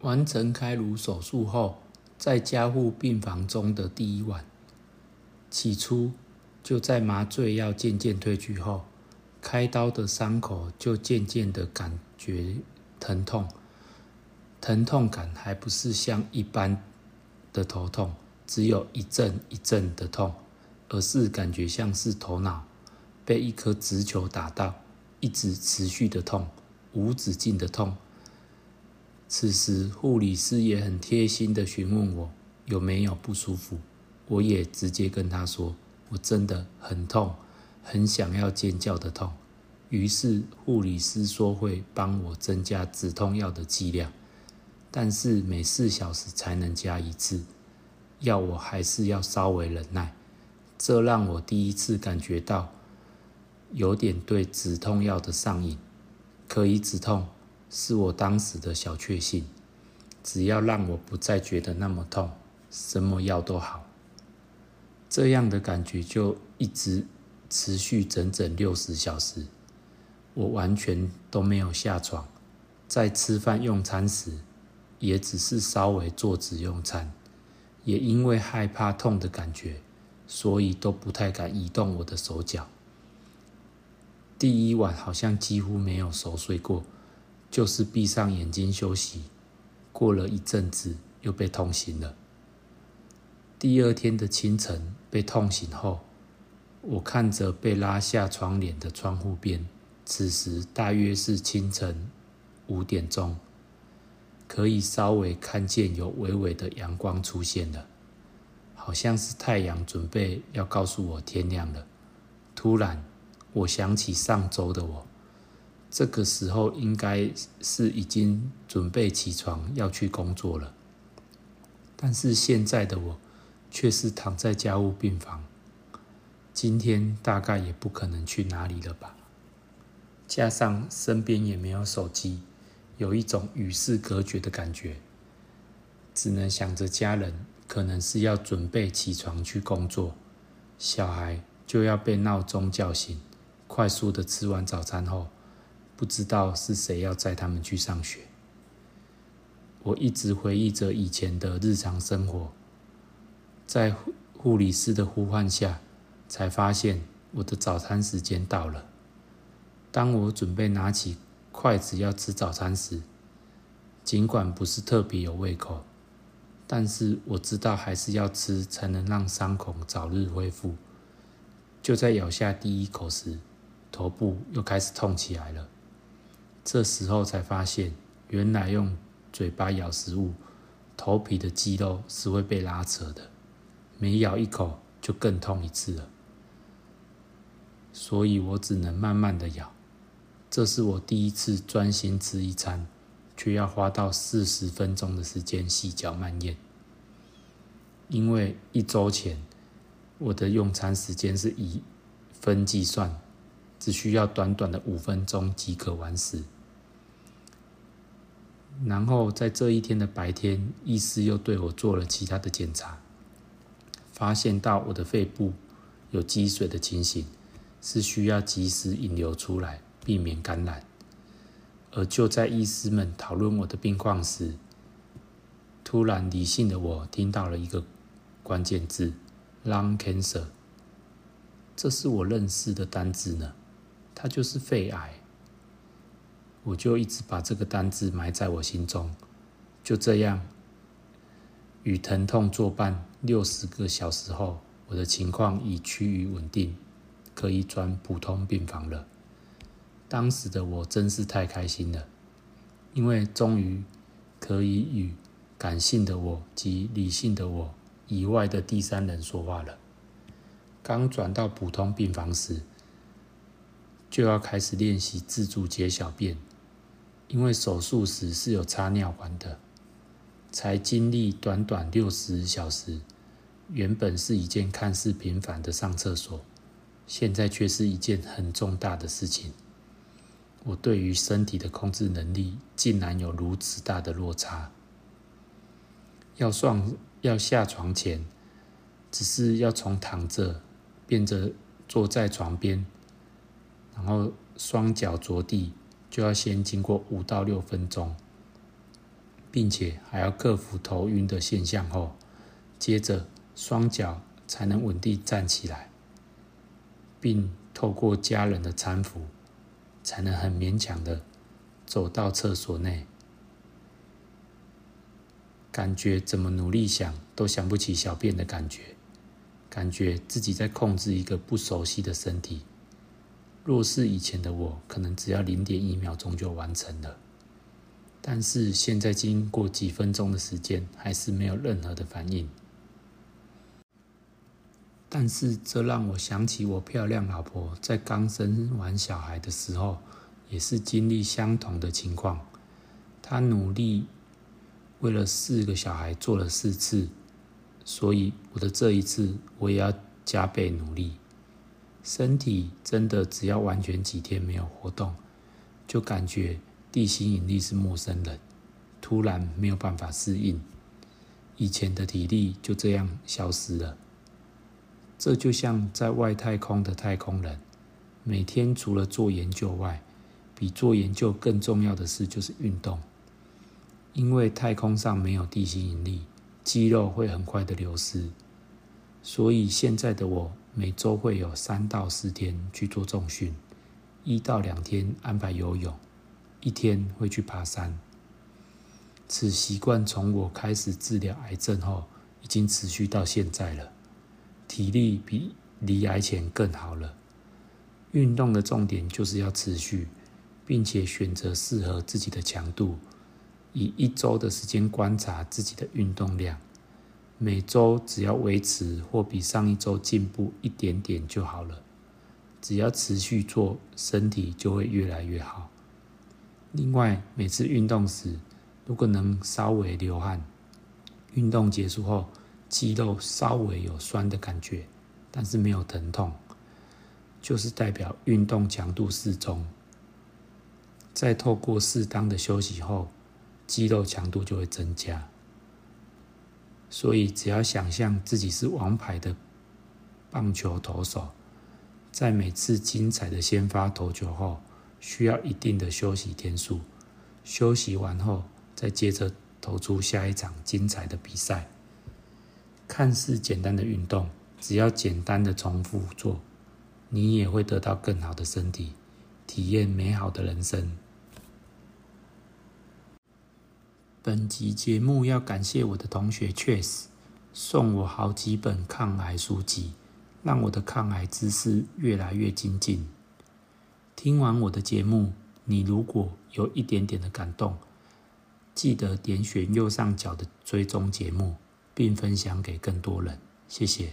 完成开颅手术后，在加护病房中的第一晚，起初就在麻醉药渐渐退去后，开刀的伤口就渐渐的感觉疼痛，疼痛感还不是像一般的头痛，只有一阵一阵的痛，而是感觉像是头脑被一颗直球打到，一直持续的痛，无止境的痛。此时，护理师也很贴心的询问我有没有不舒服，我也直接跟他说，我真的很痛，很想要尖叫的痛。于是，护理师说会帮我增加止痛药的剂量，但是每四小时才能加一次，要我还是要稍微忍耐。这让我第一次感觉到有点对止痛药的上瘾，可以止痛。是我当时的小确幸，只要让我不再觉得那么痛，什么药都好。这样的感觉就一直持续整整六十小时，我完全都没有下床，在吃饭用餐时，也只是稍微坐直用餐，也因为害怕痛的感觉，所以都不太敢移动我的手脚。第一晚好像几乎没有熟睡过。就是闭上眼睛休息，过了一阵子又被痛醒了。第二天的清晨被痛醒后，我看着被拉下窗帘的窗户边，此时大约是清晨五点钟，可以稍微看见有微微的阳光出现了，好像是太阳准备要告诉我天亮了。突然，我想起上周的我。这个时候应该是已经准备起床要去工作了，但是现在的我却是躺在家务病房。今天大概也不可能去哪里了吧？加上身边也没有手机，有一种与世隔绝的感觉，只能想着家人可能是要准备起床去工作，小孩就要被闹钟叫醒，快速的吃完早餐后。不知道是谁要载他们去上学。我一直回忆着以前的日常生活，在护理师的呼唤下，才发现我的早餐时间到了。当我准备拿起筷子要吃早餐时，尽管不是特别有胃口，但是我知道还是要吃，才能让伤口早日恢复。就在咬下第一口时，头部又开始痛起来了。这时候才发现，原来用嘴巴咬食物，头皮的肌肉是会被拉扯的，每咬一口就更痛一次了。所以我只能慢慢的咬。这是我第一次专心吃一餐，却要花到四十分钟的时间细嚼慢咽。因为一周前，我的用餐时间是以分计算，只需要短短的五分钟即可完食。然后在这一天的白天，医师又对我做了其他的检查，发现到我的肺部有积水的情形，是需要及时引流出来，避免感染。而就在医师们讨论我的病况时，突然理性的我听到了一个关键字：lung cancer。这是我认识的单字呢，它就是肺癌。我就一直把这个单字埋在我心中，就这样，与疼痛作伴六十个小时后，我的情况已趋于稳定，可以转普通病房了。当时的我真是太开心了，因为终于可以与感性的我及理性的我以外的第三人说话了。刚转到普通病房时，就要开始练习自助解小便。因为手术时是有插尿管的，才经历短短六十小时，原本是一件看似平凡的上厕所，现在却是一件很重大的事情。我对于身体的控制能力竟然有如此大的落差。要上要下床前，只是要从躺着变着坐在床边，然后双脚着地。就要先经过五到六分钟，并且还要克服头晕的现象后，接着双脚才能稳定站起来，并透过家人的搀扶，才能很勉强的走到厕所内。感觉怎么努力想都想不起小便的感觉，感觉自己在控制一个不熟悉的身体。若是以前的我，可能只要零点一秒钟就完成了，但是现在经过几分钟的时间，还是没有任何的反应。但是这让我想起我漂亮老婆在刚生完小孩的时候，也是经历相同的情况，她努力。为了四个小孩做了四次，所以我的这一次我也要加倍努力。身体真的只要完全几天没有活动，就感觉地心引力是陌生人，突然没有办法适应，以前的体力就这样消失了。这就像在外太空的太空人，每天除了做研究外，比做研究更重要的事就是运动。因为太空上没有地心引力，肌肉会很快的流失，所以现在的我每周会有三到四天去做重训，一到两天安排游泳，一天会去爬山。此习惯从我开始治疗癌症后，已经持续到现在了，体力比离癌前更好了。运动的重点就是要持续，并且选择适合自己的强度。以一周的时间观察自己的运动量，每周只要维持或比上一周进步一点点就好了。只要持续做，身体就会越来越好。另外，每次运动时，如果能稍微流汗，运动结束后肌肉稍微有酸的感觉，但是没有疼痛，就是代表运动强度适中。在透过适当的休息后。肌肉强度就会增加，所以只要想象自己是王牌的棒球投手，在每次精彩的先发投球后，需要一定的休息天数，休息完后再接着投出下一场精彩的比赛。看似简单的运动，只要简单的重复做，你也会得到更好的身体，体验美好的人生。本集节目要感谢我的同学 c h a s 送我好几本抗癌书籍，让我的抗癌知识越来越精进。听完我的节目，你如果有一点点的感动，记得点选右上角的追踪节目，并分享给更多人。谢谢。